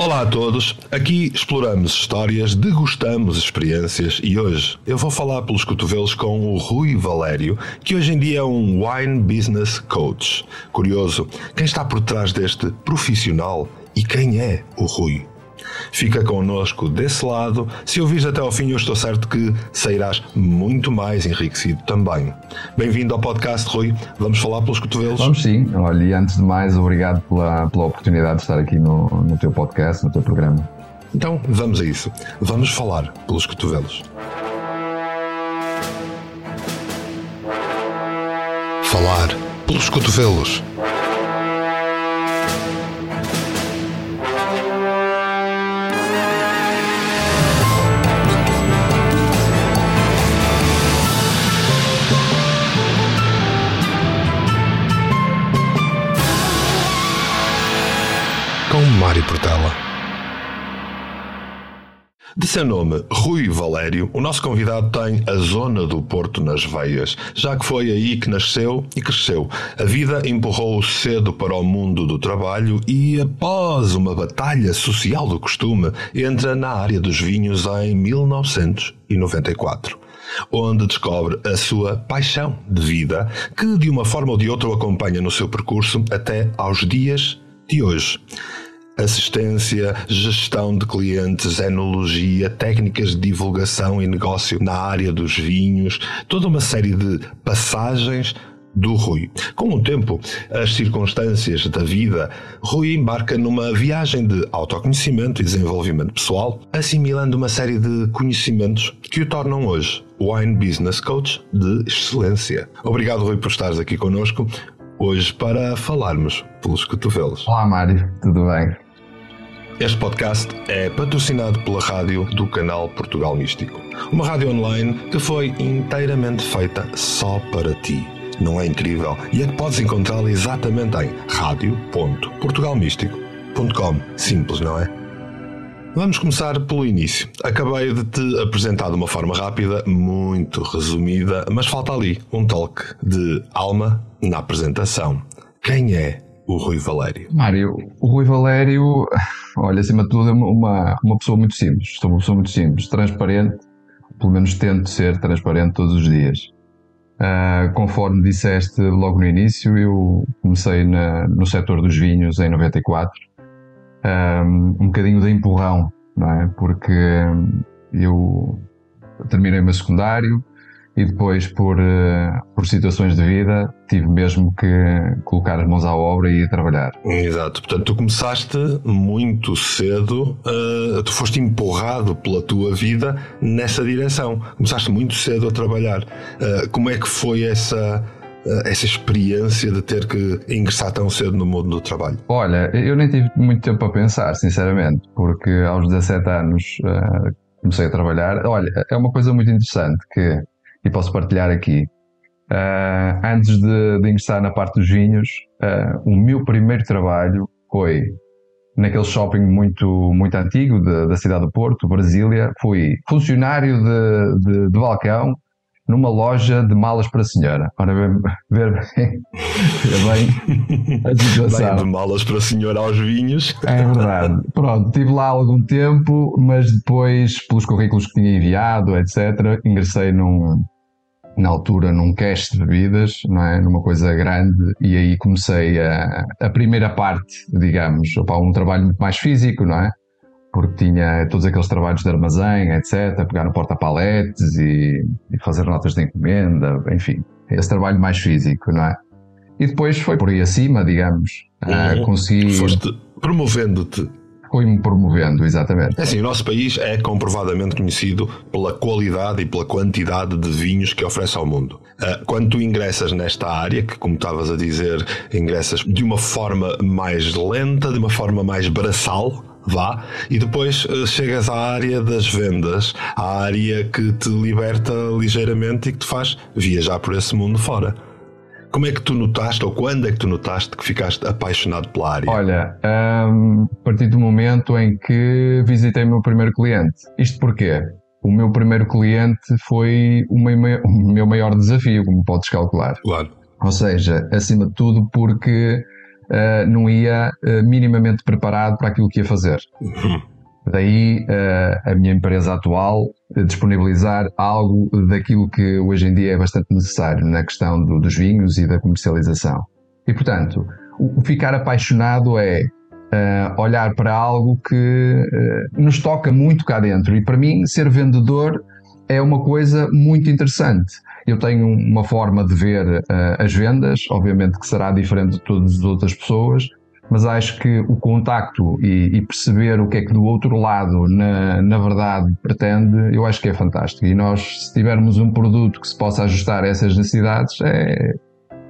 Olá a todos, aqui exploramos histórias, degustamos experiências e hoje eu vou falar pelos cotovelos com o Rui Valério, que hoje em dia é um Wine Business Coach. Curioso, quem está por trás deste profissional e quem é o Rui? Fica connosco desse lado. Se ouvires até ao fim, eu estou certo que sairás muito mais enriquecido também. Bem-vindo ao podcast, Rui. Vamos falar pelos cotovelos? Vamos sim. Olha, e antes de mais, obrigado pela, pela oportunidade de estar aqui no, no teu podcast, no teu programa. Então, vamos a isso. Vamos falar pelos cotovelos. Falar pelos cotovelos. De seu nome, Rui Valério, o nosso convidado tem a zona do Porto nas veias, já que foi aí que nasceu e cresceu. A vida empurrou-o cedo para o mundo do trabalho e, após uma batalha social do costume, entra na área dos vinhos em 1994 onde descobre a sua paixão de vida, que de uma forma ou de outra o acompanha no seu percurso até aos dias de hoje. Assistência, gestão de clientes, enologia, técnicas de divulgação e negócio na área dos vinhos, toda uma série de passagens do Rui. Com o tempo, as circunstâncias da vida, Rui embarca numa viagem de autoconhecimento e desenvolvimento pessoal, assimilando uma série de conhecimentos que o tornam hoje Wine Business Coach de excelência. Obrigado, Rui, por estares aqui connosco hoje para falarmos pelos cotovelos. Olá, Mário, tudo bem? Este podcast é patrocinado pela rádio do canal Portugal Místico, uma rádio online que foi inteiramente feita só para ti. Não é incrível? E é que podes encontrá-la exatamente em radio.portugalmístico.com. Simples, não é? Vamos começar pelo início. Acabei de te apresentar de uma forma rápida, muito resumida, mas falta ali um toque de alma na apresentação. Quem é o Rui Valério? Mário, o Rui Valério, olha, acima de tudo, é uma, uma pessoa muito simples. Sou uma pessoa muito simples, transparente, pelo menos tento ser transparente todos os dias. Uh, conforme disseste logo no início, eu comecei na, no setor dos vinhos em 94 um, um bocadinho de empurrão, não é? Porque eu terminei o meu secundário e depois, por, uh, por situações de vida, tive mesmo que colocar as mãos à obra e ir trabalhar. Exato, portanto, tu começaste muito cedo, uh, tu foste empurrado pela tua vida nessa direção. Começaste muito cedo a trabalhar. Uh, como é que foi essa eh, essa experiência de ter que ingressar tão cedo no mundo do trabalho? Olha, eu nem tive muito tempo a pensar, sinceramente, porque aos 17 anos uh, comecei a trabalhar. Olha, é uma coisa muito interessante que e posso partilhar aqui. Uh, antes de, de, ingressar na parte dos vinhos, uh, o meu primeiro trabalho foi naquele shopping muito, muito antigo de, da cidade do Porto, Brasília. Fui funcionário de, de, de balcão numa loja de malas para a senhora. Ora, ver, ver bem, bem a situação. Bem, de malas para a senhora aos vinhos. É verdade. Pronto, estive lá algum tempo, mas depois, pelos currículos que tinha enviado, etc., ingressei num, na altura num cache de bebidas, não é? Numa coisa grande, e aí comecei a, a primeira parte, digamos, opa, um trabalho muito mais físico, não é? Porque tinha todos aqueles trabalhos de armazém, etc., pegar no porta-paletes e, e, fazer notas de encomenda, enfim, esse trabalho mais físico, não é? E depois foi por aí acima, digamos, uhum. consegui... Foste promovendo-te. Fui-me promovendo, exatamente. É assim, o nosso país é comprovadamente conhecido pela qualidade e pela quantidade de vinhos que oferece ao mundo. Ah, quando tu ingressas nesta área, que como estavas a dizer, ingressas de uma forma mais lenta, de uma forma mais braçal, vá, e depois uh, chegas à área das vendas, à área que te liberta ligeiramente e que te faz viajar por esse mundo fora. Como é que tu notaste, ou quando é que tu notaste que ficaste apaixonado pela área? Olha, um, a partir do momento em que visitei o meu primeiro cliente. Isto porquê? O meu primeiro cliente foi o meu, o meu maior desafio, como podes calcular. Claro. Ou seja, acima de tudo porque uh, não ia uh, minimamente preparado para aquilo que ia fazer. Uhum. Daí uh, a minha empresa atual disponibilizar algo daquilo que hoje em dia é bastante necessário na questão do, dos vinhos e da comercialização. E portanto, o, o ficar apaixonado é olhar para algo que nos toca muito cá dentro. E para mim, ser vendedor é uma coisa muito interessante. Eu tenho uma forma de ver uh, as vendas, obviamente que será diferente de todas as outras pessoas, mas acho que o contacto e, e, perceber o que é que do outro lado, na, na verdade, pretende, eu acho que é fantástico. E nós, se tivermos um produto que se possa ajustar a essas necessidades, é,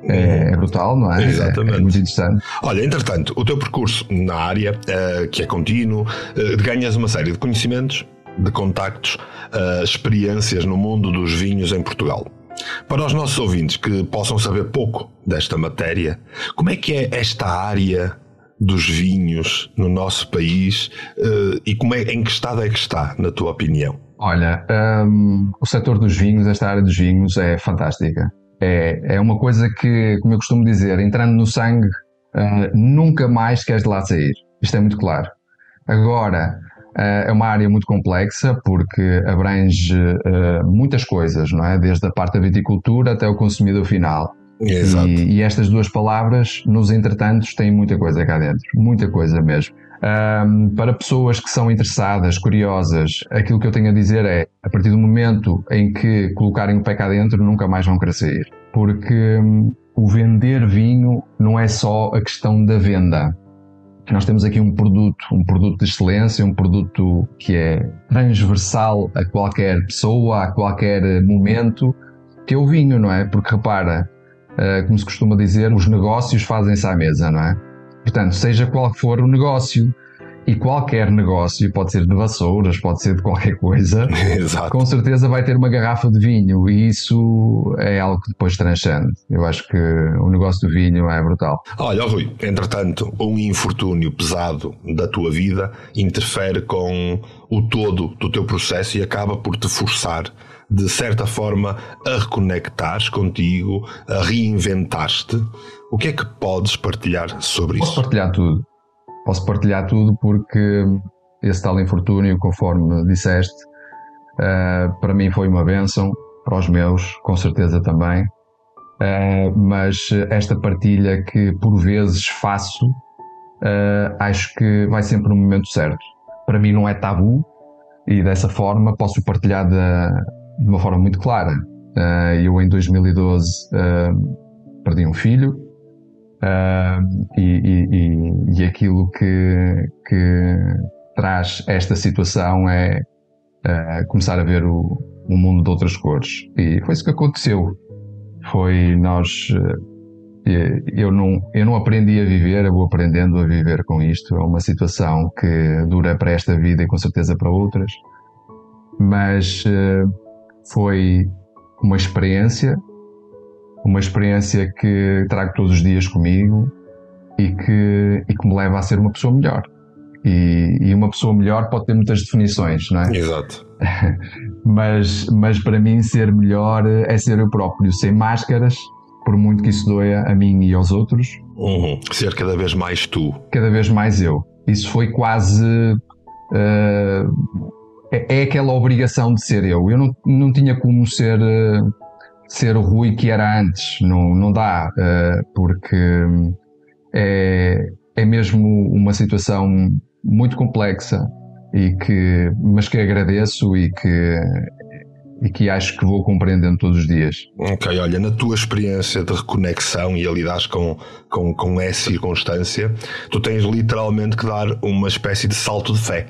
é, é, brutal, não é? Exatamente. É, é, muito interessante. Olha, entretanto, o teu percurso na área, uh, que é contínuo, uh, ganhas uma série de conhecimentos, de contactos, uh, experiências no mundo dos vinhos em Portugal. Para os nossos ouvintes que possam saber pouco desta matéria, como é que é esta área dos vinhos no nosso país e como é, em que estado é que está, na tua opinião? Olha, um, o setor dos vinhos, esta área dos vinhos é fantástica. É, é uma coisa que, como eu costumo dizer, entrando no sangue, uh, nunca mais queres de lá sair. Isto é muito claro. Agora, uh, é uma área muito complexa porque abrange uh, muitas coisas, não é? Desde a parte da viticultura até o consumidor final. Exato. E, e estas duas palavras, nos entretantos, têm muita coisa cá dentro. Muita coisa mesmo. Um, para pessoas que são interessadas, curiosas, aquilo que eu tenho a dizer é: a partir do momento em que colocarem o pé cá dentro, nunca mais vão crescer. Porque um, o vender vinho não é só a questão da venda. Nós temos aqui um produto, um produto de excelência, um produto que é transversal a qualquer pessoa, a qualquer momento, que é o vinho, não é? Porque repara, uh, como se costuma dizer, os negócios fazem-se à mesa, não é? Portanto, seja qual for o negócio, e qualquer negócio, pode ser de vassouras, pode ser de qualquer coisa, com certeza vai ter uma garrafa de vinho e isso é algo que depois transcende. Eu acho que o negócio do vinho é brutal. Olha, Rui, entretanto, um infortúnio pesado da tua vida interfere com o todo do teu processo e acaba por te forçar de certa forma a reconectares contigo, a reinventar-te. O que é que podes partilhar sobre Posso isso? Posso partilhar tudo. Posso partilhar tudo porque esse tal infortúnio, conforme disseste, uh, para mim foi uma bênção, para os meus, com certeza também. Uh, mas esta partilha que por vezes faço, uh, acho que vai sempre no momento certo. Para mim não é tabu e dessa forma posso partilhar de uma forma muito clara. eu em 2012 perdi um filho, E, e, e, aquilo que, que traz esta situação é uh, começar a ver o, o, mundo de outras cores. E foi isso que aconteceu. Foi nós. Uh, eu não, eu não aprendi a viver, eu vou aprendendo a viver com isto. É uma situação que dura para esta vida e com certeza para outras. Mas ah, foi uma experiência uma experiência que trago todos os dias comigo e que, e que me leva a ser uma pessoa melhor. E, e uma pessoa melhor pode ter muitas definições, não é? Exato. mas, mas para mim, ser melhor é ser eu próprio, sem máscaras, por muito que isso doia a mim e aos outros. Uhum. Ser cada vez mais tu. Cada vez mais eu. Isso foi quase. Uh, é, é, aquela obrigação de ser eu. Eu não, não tinha como ser. Uh, ser o Rui que era antes. Não, não dá, uh, porque é, é mesmo uma situação muito complexa e que, mas que agradeço e que, e que acho que vou compreendendo todos os dias. Ok, olha, na tua experiência de reconexão e a lidar com, com, com essa circunstância, tu tens literalmente que dar uma espécie de salto de fé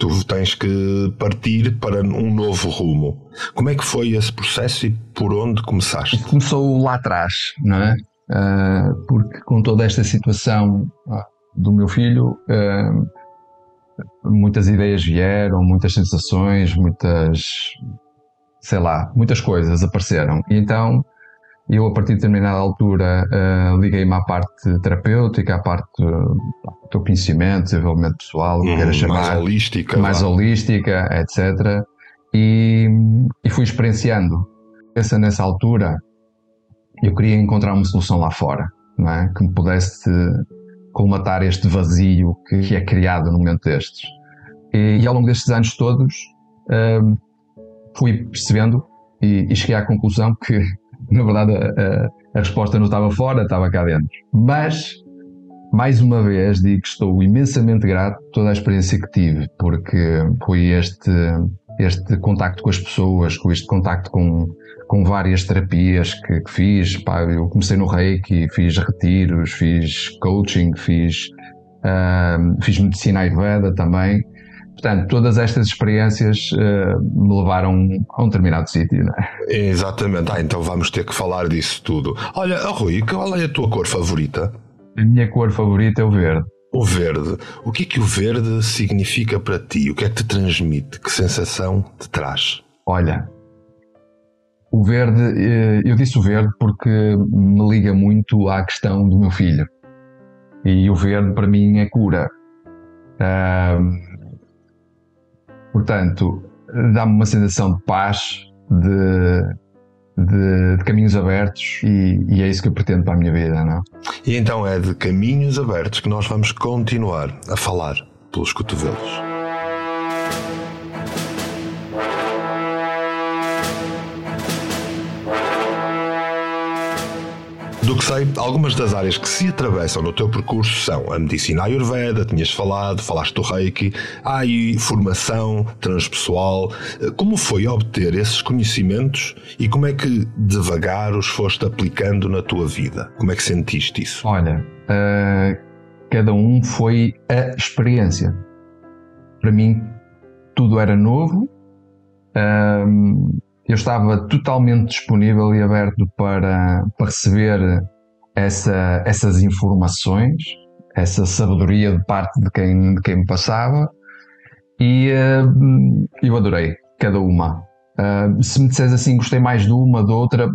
tu tens que partir para um novo rumo. Como é que foi esse processo e por onde começaste? Começou lá atrás, não é? Uh, porque com toda esta situação uh, do meu filho, uh, muitas ideias vieram, muitas sensações, muitas, sei lá, muitas coisas apareceram. E então eu, a partir de determinada altura, uh, liguei-me à parte terapêutica, à parte uh, do conhecimento, desenvolvimento pessoal, hum, queira chamar. Mais holística. Mais holística, etc. E, e fui experienciando. Essa, nessa altura, eu queria encontrar uma solução lá fora, não é? que me pudesse colmatar este vazio que, que é criado no momento destes. E, e, ao longo destes anos todos uh, fui percebendo e, e, cheguei à conclusão que, na verdade, a, a, resposta não estava fora, estava cá dentro. Mas, mais uma vez, digo que estou imensamente grato por toda a experiência que tive, porque foi este, este contacto com as pessoas, com este contacto com, com várias terapias que, que fiz. Pá, eu comecei no Reiki, fiz retiros, fiz coaching, fiz, uh, fiz medicina Ayurveda também. Portanto, todas estas experiências uh, me levaram a um determinado sítio, não é? Exatamente. Ah, então vamos ter que falar disso tudo. Olha, Rui, qual é a tua cor favorita? A minha cor favorita é o verde. O verde. O que é que o verde significa para ti? O que é que te transmite? Que sensação te traz? Olha, o verde, eh, eu disse o verde porque me liga muito à questão do meu filho. E o verde para mim é cura. Portanto, dá-me uma sensação de paz, de, de, de caminhos abertos e, e, é isso que eu pretendo para a minha vida, não? E então é de caminhos abertos que nós vamos continuar a falar pelos cotovelos. Que sei, algumas das áreas que se atravessam no teu percurso são a medicina ayurveda, tinhas falado, falaste do reiki, há aí formação transpessoal. Como foi obter esses conhecimentos e como é que devagar os foste aplicando na tua vida? Como é que sentiste isso? Olha, uh, cada um foi a experiência. Para mim, tudo era novo. Eu estava totalmente disponível e aberto para, para receber essa, essas informações, essa sabedoria de parte de quem, de quem me passava e uh, eu adorei cada uma. Uh, se me disseres assim, gostei mais de uma, de outra,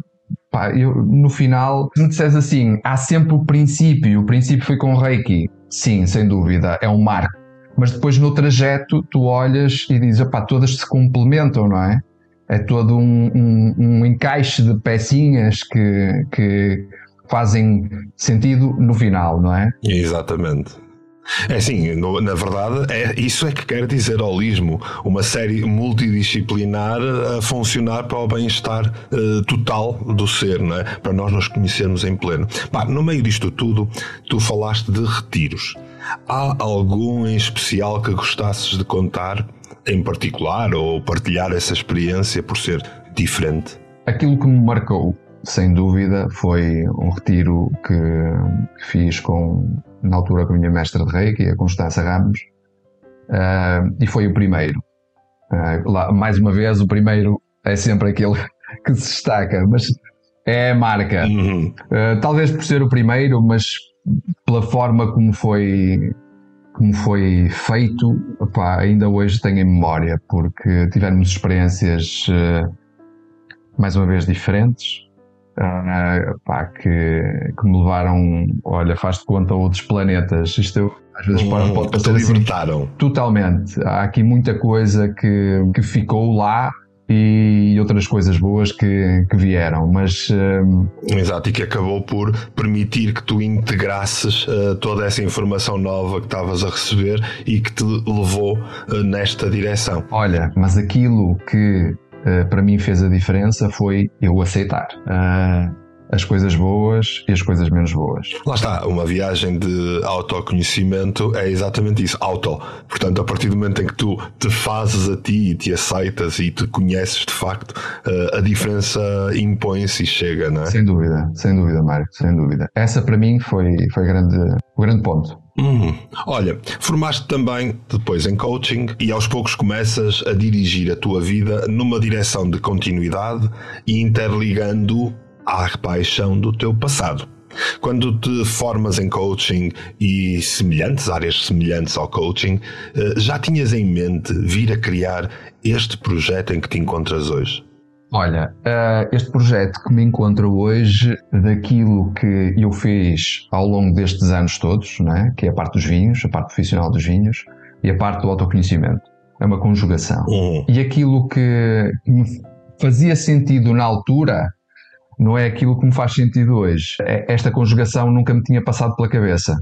pá, eu, no final, se me disseres assim, há sempre o princípio, o princípio foi com o Reiki, sim, sem dúvida, é um marco. Mas depois no trajeto tu olhas e dizes, pá, todas se complementam, não é? É todo um, um, um encaixe de pecinhas que, que fazem sentido no final, não é? Exatamente. É assim, na verdade, é, isso é que quer dizer holismo, uma série multidisciplinar a funcionar para o bem-estar uh, total do ser, é? para nós nos conhecermos em pleno. No meio disto tudo, tu falaste de retiros. Há algum em especial que gostasses de contar em particular ou partilhar essa experiência por ser diferente? Aquilo que me marcou, sem dúvida, foi um retiro que fiz com, na altura, com a minha mestra de Reiki, a Constança Ramos, uh, e foi o primeiro. Uh, lá, mais uma vez, o primeiro é sempre aquele que se destaca, mas é a marca. Uhum. Uh, talvez por ser o primeiro, mas pela forma como foi como foi feito, opá, ainda hoje tenho em memória, porque tivemos experiências uh, mais uma vez diferentes, uh, opá, que, que me levaram, olha, faz de conta a outros planetas. Isto às vezes pode, pode passar assim, libertaram. Totalmente. Há aqui muita coisa que, que ficou lá outras coisas boas que, que vieram, mas um... exato, e que acabou por permitir que tu integrasses uh, toda essa informação nova que estavas a receber e que te levou uh, nesta direção. Olha, mas aquilo que uh, para mim fez a diferença foi eu aceitar as coisas boas e as coisas menos boas. Lá está, uma viagem de autoconhecimento é exatamente isso, auto. Portanto, a partir do momento em que tu te fazes a ti e te aceitas e te conheces de facto, eh, a diferença impõe-se e chega, não é? Sem dúvida, sem dúvida, Mário, sem dúvida. Essa para mim foi, foi grande, o grande ponto. Hum. Olha, formaste também depois em coaching e aos poucos começas a dirigir a tua vida numa direção de continuidade e interligando à repaixão do teu passado. Quando te formas em coaching e semelhantes, áreas semelhantes ao coaching, eh, já tinhas em mente vir a criar este projeto em que te encontras hoje? Olha, eh, este projeto que me encontro hoje, daquilo que eu fiz ao longo destes anos todos, né, que é a parte dos vinhos, a parte profissional dos vinhos e a parte do autoconhecimento, é uma conjugação. Uhum. E aquilo que me fazia sentido na altura não é aquilo que me faz sentido hoje. É, esta conjugação nunca me tinha passado pela cabeça.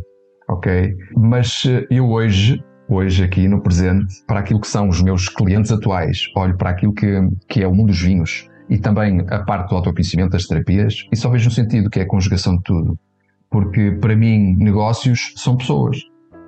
ok? Mas eh, eu hoje, hoje aqui no presente, para aquilo que são os meus clientes atuais, olho para aquilo que, que é o mundo dos vinhos e também a parte do autoconhecimento das terapias e só vejo um sentido que é a conjugação de tudo. Porque para mim, negócios são pessoas.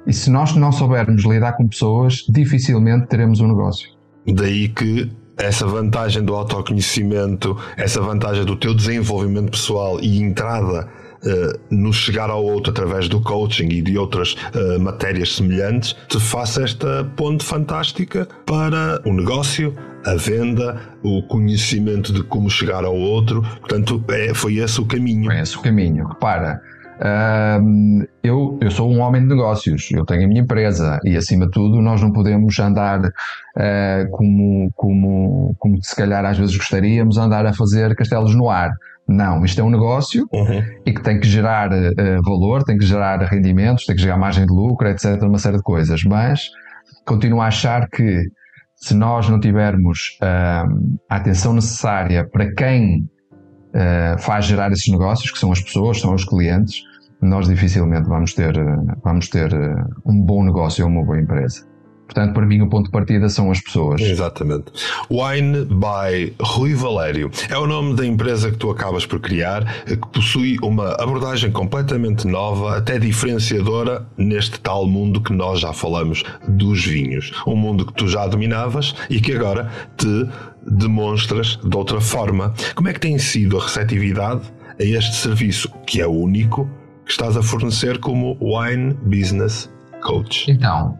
E se nós não soubermos lidar com pessoas, dificilmente teremos um negócio. Daí que essa vantagem do autoconhecimento, essa vantagem do teu desenvolvimento pessoal e entrada uh, no chegar ao outro através do coaching e de outras uh, matérias semelhantes, te faça esta ponte fantástica para o negócio, a venda, o conhecimento de como chegar ao outro. Portanto, é, foi esse o caminho. Foi esse o caminho. Repara, Uh, eu, eu sou um homem de negócios, eu tenho a minha empresa e, acima de tudo, nós não podemos andar uh, como, como, como se calhar às vezes gostaríamos, andar a fazer castelos no ar. Não, isto é um negócio uhum. e que tem que gerar uh, valor, tem que gerar rendimentos, tem que gerar margem de lucro, etc. Uma série de coisas. Mas continuo a achar que se nós não tivermos a atenção necessária para quem uh, faz gerar esses negócios, que são as pessoas, são os clientes, nós dificilmente vamos ter, eh, vamos ter eh, um bom negócio ou uma boa empresa. Portanto, para mim, o ponto de partida são as pessoas. Exatamente. Wine by Rui Valério é o nome da empresa que tu acabas por criar, que possui uma abordagem completamente nova, até diferenciadora, neste tal mundo que nós já falamos dos vinhos. Um mundo que tu já dominavas e que agora te demonstras de outra forma. Como é que tem sido a receptividade a este serviço, que é único, que estás a fornecer como Wine Business Coach? Então,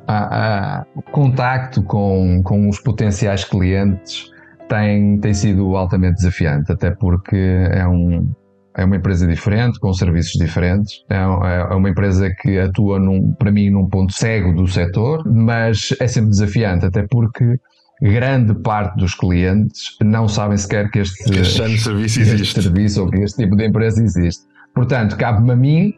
o contacto com, com os potenciais clientes tem, tem sido altamente desafiante, até porque é um, é uma empresa diferente, com serviços diferentes. É, é, é uma empresa que atua, num, para mim, num ponto cego do setor, mas é sempre desafiante, até porque grande parte dos clientes não sabem sequer que este, que este serviço existe. serviço ou que este tipo de empresa existe. Portanto, cabe-me a mim,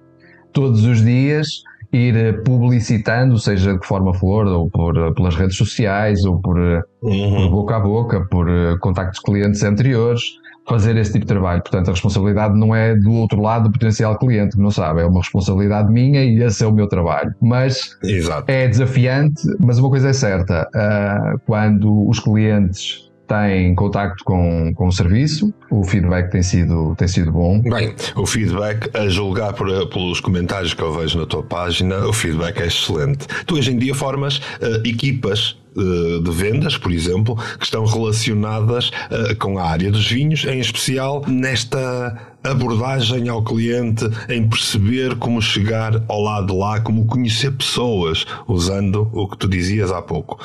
todos os dias, ir publicitando, seja de que forma for, ou por, pelas redes sociais, ou por, uhum. por boca a boca, por contactos clientes anteriores, fazer esse tipo de trabalho. Portanto, a responsabilidade não é do outro lado do potencial cliente, que não sabe, é uma responsabilidade minha e esse é o meu trabalho. Mas Exato. é desafiante, mas uma coisa é certa, uh, quando os clientes têm contacto com, com o serviço, o feedback tem sido, tem sido bom. Bem, o feedback, a julgar por, pelos comentários que eu vejo na tua página, o feedback é excelente. Tu hoje em dia formas uh, equipas uh, de vendas, por exemplo, que estão relacionadas uh, com a área dos vinhos, em especial nesta abordagem ao cliente, em perceber como chegar ao lado de lá, como conhecer pessoas, usando o que tu dizias há pouco.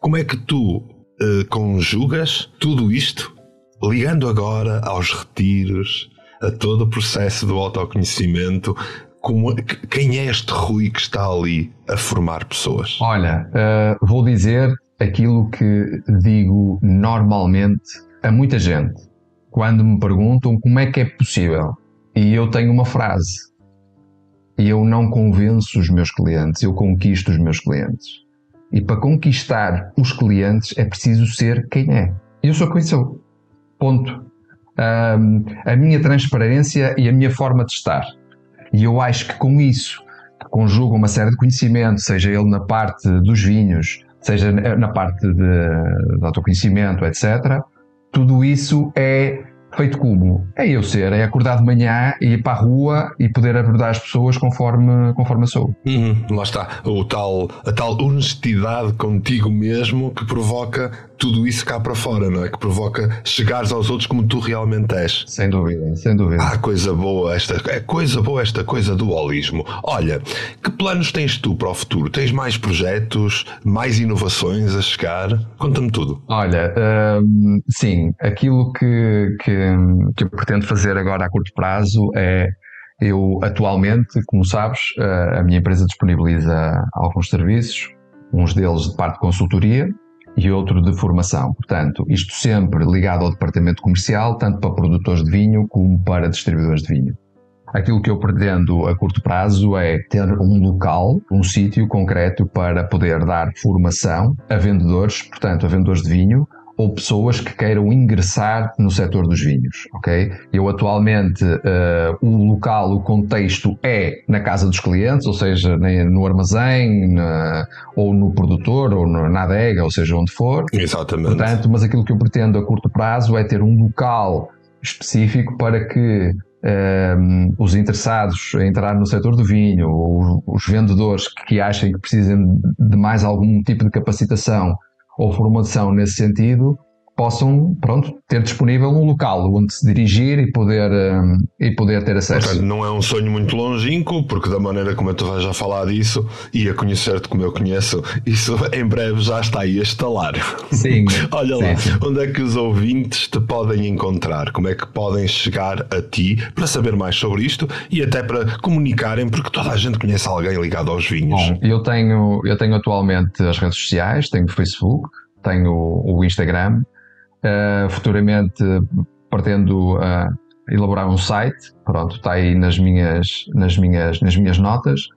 Como é que tu uh, conjugas tudo isto, ligando agora aos retiros, a todo o processo do autoconhecimento. Como, quem é este Rui que está ali a formar pessoas? Olha, uh, vou dizer aquilo que digo normalmente a muita gente quando me perguntam como é que é possível. E eu tenho uma frase. E eu não convenço os meus clientes, eu conquisto os meus clientes. E para conquistar os clientes é preciso ser quem é. Eu sou quem sou. Ponto. Um, a minha transparência e a minha forma de estar. E eu acho que com isso, conjuga uma série de conhecimento, seja ele na parte dos vinhos, seja na parte de, de autoconhecimento, etc., tudo isso é feito como? É eu ser, é acordar de manhã e ir para a rua e poder abordar as pessoas conforme, conforme sou. Uhum, lá está, o tal, a tal honestidade contigo mesmo que provoca tudo isso cá para fora, não é? Que provoca chegares aos outros como tu realmente és. Sem dúvida, sem dúvida. Ah, coisa boa esta, é coisa boa esta coisa do holismo. Olha, que planos tens tu para o futuro? Tens mais projetos, mais inovações a chegar? Conta-me tudo. Olha, hum, sim, aquilo que, que, que eu pretendo fazer agora a curto prazo é eu atualmente, como sabes, a minha empresa disponibiliza alguns serviços, uns deles de parte de consultoria, e outro de formação. Portanto, isto sempre ligado ao departamento comercial, tanto para produtores de vinho como para distribuidores de vinho. Aquilo que eu pretendo a curto prazo é ter um local, um sítio concreto para poder dar formação a vendedores, portanto, a vendedores de vinho, ou pessoas que queiram ingressar no setor dos vinhos, ok? Eu atualmente uh, o local, o contexto é na casa dos clientes, ou seja, no armazém, na, ou no produtor, ou na adega, ou seja, onde for. Exatamente. Portanto, mas aquilo que eu pretendo a curto prazo é ter um local específico para que um, os interessados em entrar no setor do vinho, ou os vendedores que achem que precisem de mais algum tipo de capacitação ou formação nesse sentido, possam pronto, ter disponível um local onde se dirigir e poder, um, e poder ter acesso. Portanto, não é um sonho muito longínquo, porque da maneira como tu vais a falar disso e a conhecer-te como eu conheço, isso em breve já está aí a estalar. Sim. Olha sim, lá, sim. onde é que os ouvintes te podem encontrar? Como é que podem chegar a ti para saber mais sobre isto e até para comunicarem, porque toda a gente conhece alguém ligado aos vinhos. Bom, eu tenho, eu tenho atualmente as redes sociais, tenho o Facebook, tenho o Instagram, Uh, futuramente pretendo uh, elaborar um site, pronto, está aí nas minhas, nas minhas, nas minhas notas,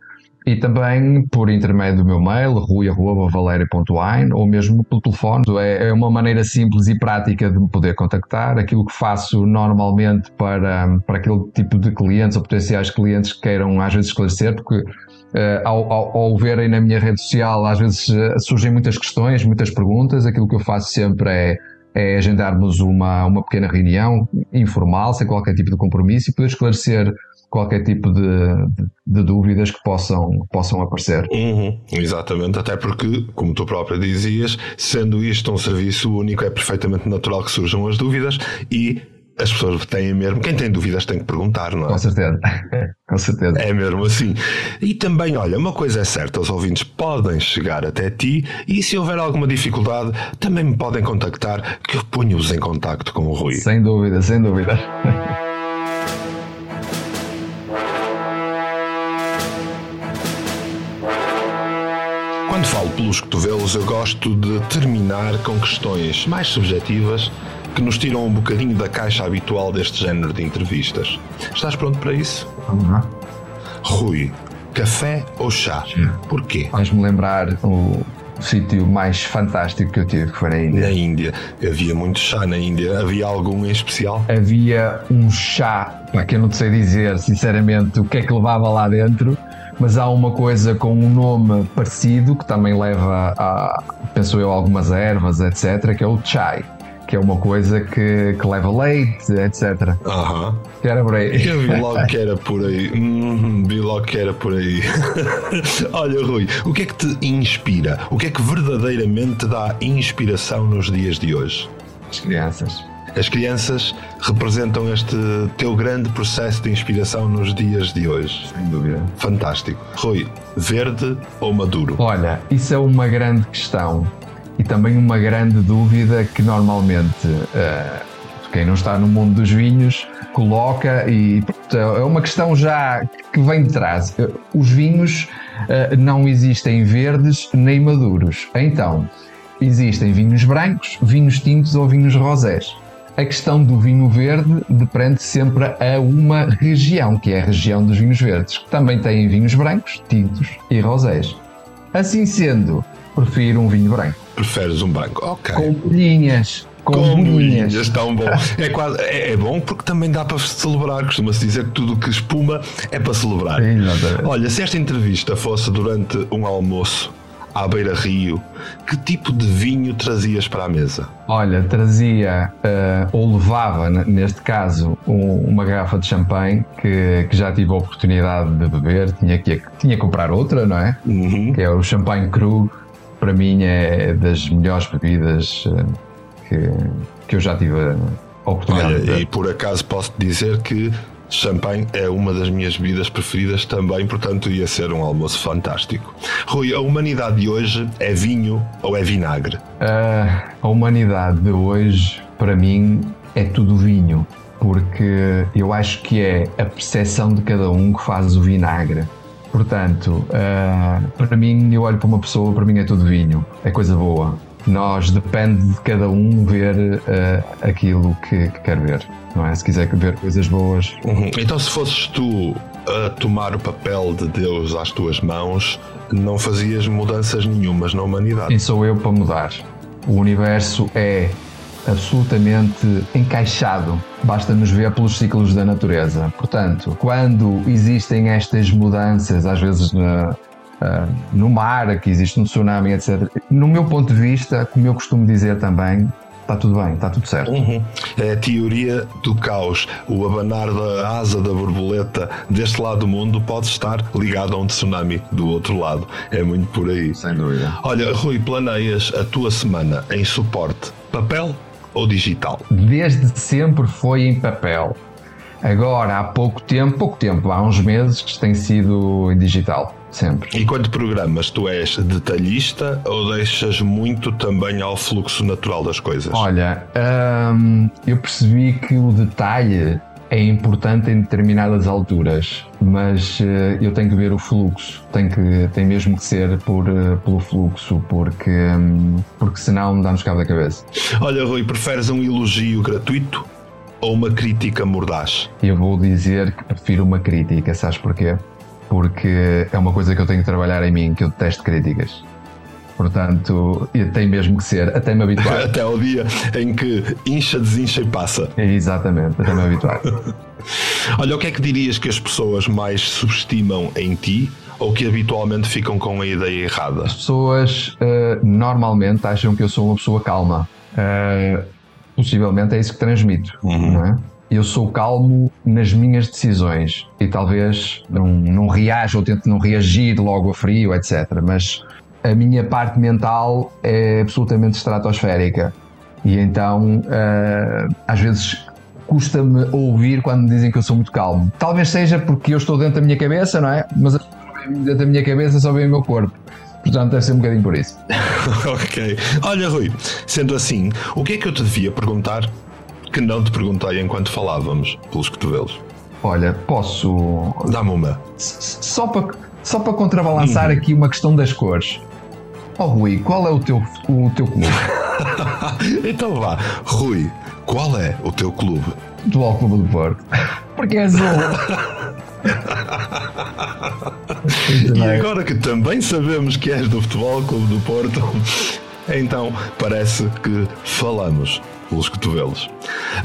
e também por intermédio do meu mail, rui.valeria.wine, ou mesmo pelo telefone. É, é uma maneira simples e prática de me poder contactar. Aquilo que faço normalmente para, para aquele tipo de clientes ou potenciais clientes que queiram às vezes esclarecer, porque Uh, ao, ao, ao, verem na minha rede social, às vezes uh, surgem muitas questões, muitas perguntas. Aquilo que eu faço sempre é é agendarmos uma, uma pequena reunião informal, sem qualquer tipo de compromisso e poder esclarecer qualquer tipo de, de, de dúvidas que possam, possam aparecer. Uhum, exatamente, até porque, como tu própria dizias, sendo isto um serviço único, é perfeitamente natural que surjam as dúvidas e as pessoas têm mesmo. Quem tem dúvidas tem que perguntar, não é? Com certeza. Com certeza. É mesmo assim. E também, olha, uma coisa é certa: os ouvintes podem chegar até ti e se houver alguma dificuldade, também me podem contactar, que eu ponho-os em contacto com o Rui. Sem dúvida, sem dúvida. Quando falo pelos cotovelos, eu gosto de terminar com questões mais subjetivas que nos tiram um bocadinho da caixa habitual deste género de entrevistas. Estás pronto para isso? Lá. Rui, café ou chá? Sim. Porquê? Vais-me lembrar o sítio mais fantástico que eu tive, que foi na Índia. Na Índia. Havia muito chá na Índia. Havia algum em especial? Havia um chá, pá, que eu não te sei dizer, sinceramente, o que é que levava lá dentro, mas há uma coisa com um nome parecido, que também leva a, penso eu, algumas ervas, etc., que é o chai que é uma coisa que, que leva leite, etc. Aham. Que era por aí. Eu vi logo que era por aí. Hum, vi logo que era por aí. Olha, Rui, o que é que te inspira? O que é que verdadeiramente dá inspiração nos dias de hoje? As crianças. As crianças representam este teu grande processo de inspiração nos dias de hoje. Sem dúvida. Fantástico. Rui, verde ou maduro? Olha, isso é uma grande questão e também uma grande dúvida que normalmente uh, quem não está no mundo dos vinhos coloca e é uma questão já que vem de trás. Os vinhos uh, não existem verdes nem maduros. Então, existem vinhos brancos, vinhos tintos ou vinhos rosés. A questão do vinho verde depende sempre a uma região, que é a região dos vinhos verdes, que também tem vinhos brancos, tintos e rosés. Assim sendo, prefiro um vinho branco. Preferes um branco? Ok. Com bolhinhas. Com, Com bolhinhas. bolhinhas, tão bom. É, quase, é, é bom porque também dá para celebrar. Costuma-se dizer que tudo o que espuma é para celebrar. Sim. Olha, se esta entrevista fosse durante um almoço à beira rio, que tipo de vinho trazias para a mesa? Olha, trazia uh, ou levava, neste caso, um, uma garrafa de champanhe que, que, já tive a oportunidade de beber, tinha que, tinha que comprar outra, não é? Uhum. Que é o champanhe cru, para mim é das melhores bebidas uh, que, que eu já tive a oportunidade Olha, de. E por acaso posso dizer que champanhe é uma das minhas bebidas preferidas também, portanto ia ser um almoço fantástico. Rui, a humanidade de hoje é vinho ou é vinagre? Uh, a humanidade de hoje, para mim, é tudo vinho, porque eu acho que é a percepção de cada um que faz o vinagre. Portanto, uh, para mim, eu olho para uma pessoa, para mim é tudo vinho, é coisa boa. Nós depende de cada um ver uh, aquilo que, que, quer ver, não é? Se quiser ver coisas boas. Uhum. Então, se fosses tu a tomar o papel de Deus às tuas mãos, não fazias mudanças nenhumas na humanidade. Quem sou eu para mudar? O universo é absolutamente encaixado. Basta nos ver pelos ciclos da natureza. Portanto, quando existem estas mudanças, às vezes na, uh, no mar, que existe um tsunami, etc. No meu ponto de vista, como eu costumo dizer também, está tudo bem, está tudo certo. Uhum. É a teoria do caos. O abanar da asa da borboleta deste lado do mundo pode estar ligado a um tsunami do outro lado. É muito por aí. Sem dúvida. Olha, Rui, planeias a tua semana em suporte papel ou digital? Desde sempre foi em papel. Agora, há pouco tempo, pouco tempo, há uns meses, que tem sido em digital, sempre. E quando programas, tu és detalhista ou deixas muito também ao fluxo natural das coisas? Olha, hum, eu percebi que o detalhe é importante em determinadas alturas, mas uh, eu tenho que ver o fluxo, tem, que, tem mesmo que ser por, uh, pelo fluxo, porque, um, porque senão me dá-nos cabo da cabeça. Olha, Rui, preferes um elogio gratuito ou uma crítica mordaz? Eu vou dizer que prefiro uma crítica, sabes porquê? Porque é uma coisa que eu tenho que trabalhar em mim, que eu detesto críticas. Portanto, tem mesmo que ser, até me habituar. até ao dia em que incha, desincha e passa. Exatamente, até me habituar. Olha, o que é que dirias que as pessoas mais subestimam em ti ou que habitualmente ficam com a ideia errada? As pessoas uh, normalmente acham que eu sou uma pessoa calma. Uh, possivelmente é isso que transmito, uhum. não é? Eu sou calmo nas minhas decisões e talvez não, não reaja ou tente não reagir logo a frio, etc. Mas a minha parte mental é absolutamente estratosférica e então uh, às vezes custa-me ouvir quando me dizem que eu sou muito calmo. Talvez seja porque eu estou dentro da minha cabeça, não é? Mas dentro da minha cabeça só vem o meu corpo. Portanto, deve ser um bocadinho por isso. ok. Olha, Rui, sendo assim, o que é que eu te devia perguntar que não te perguntei enquanto falávamos pelos cotovelos? Olha, posso. Dá-me uma. Só para, só para contrabalançar uhum. aqui uma questão das cores. Oh, Rui, qual é o teu, o teu clube? então vá, Rui, qual é o teu clube? Futebol Clube do Porto. Porque é azul. e agora que também sabemos que és do Futebol Clube do Porto, então parece que falamos pelos cotovelos.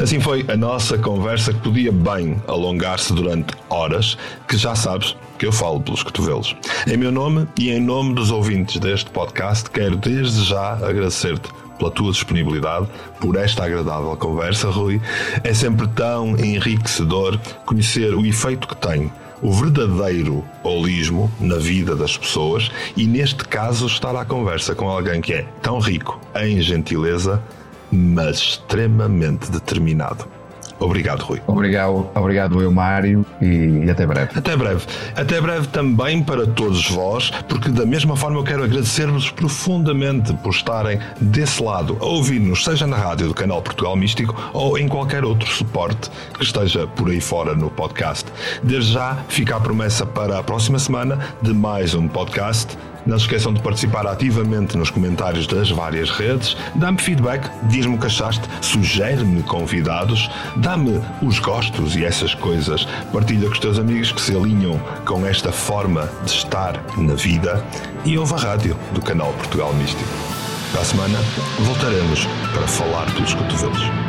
Assim foi a nossa conversa que podia bem alongar-se durante horas, que já sabes que eu falo pelos cotovelos. Em meu nome e em nome dos ouvintes deste podcast, quero desde já agradecer-te pela tua disponibilidade, por esta agradável conversa, Rui. É sempre tão enriquecedor conhecer o efeito que tem o verdadeiro holismo na vida das pessoas e, neste caso, estar à conversa com alguém que é tão rico em gentileza, mas extremamente determinado. Obrigado, Rui. Obrigado, obrigado eu, Mário, e, e, até breve. Até breve. Até breve também para todos vós, porque da mesma forma eu quero agradecer-vos profundamente por estarem desse lado a ouvir-nos, seja na rádio do canal Portugal Místico ou em qualquer outro suporte que esteja por aí fora no podcast. Desde já fica a promessa para a próxima semana de mais um podcast não se esqueçam de participar ativamente nos comentários das várias redes. Dá-me feedback, diz-me o que achaste, sugere-me convidados, dá-me os gostos e essas coisas. Partilha com os teus amigos que se alinham com esta forma de estar na vida e ouve a rádio do canal Portugal Místico. Para a semana voltaremos para falar dos cotovelos.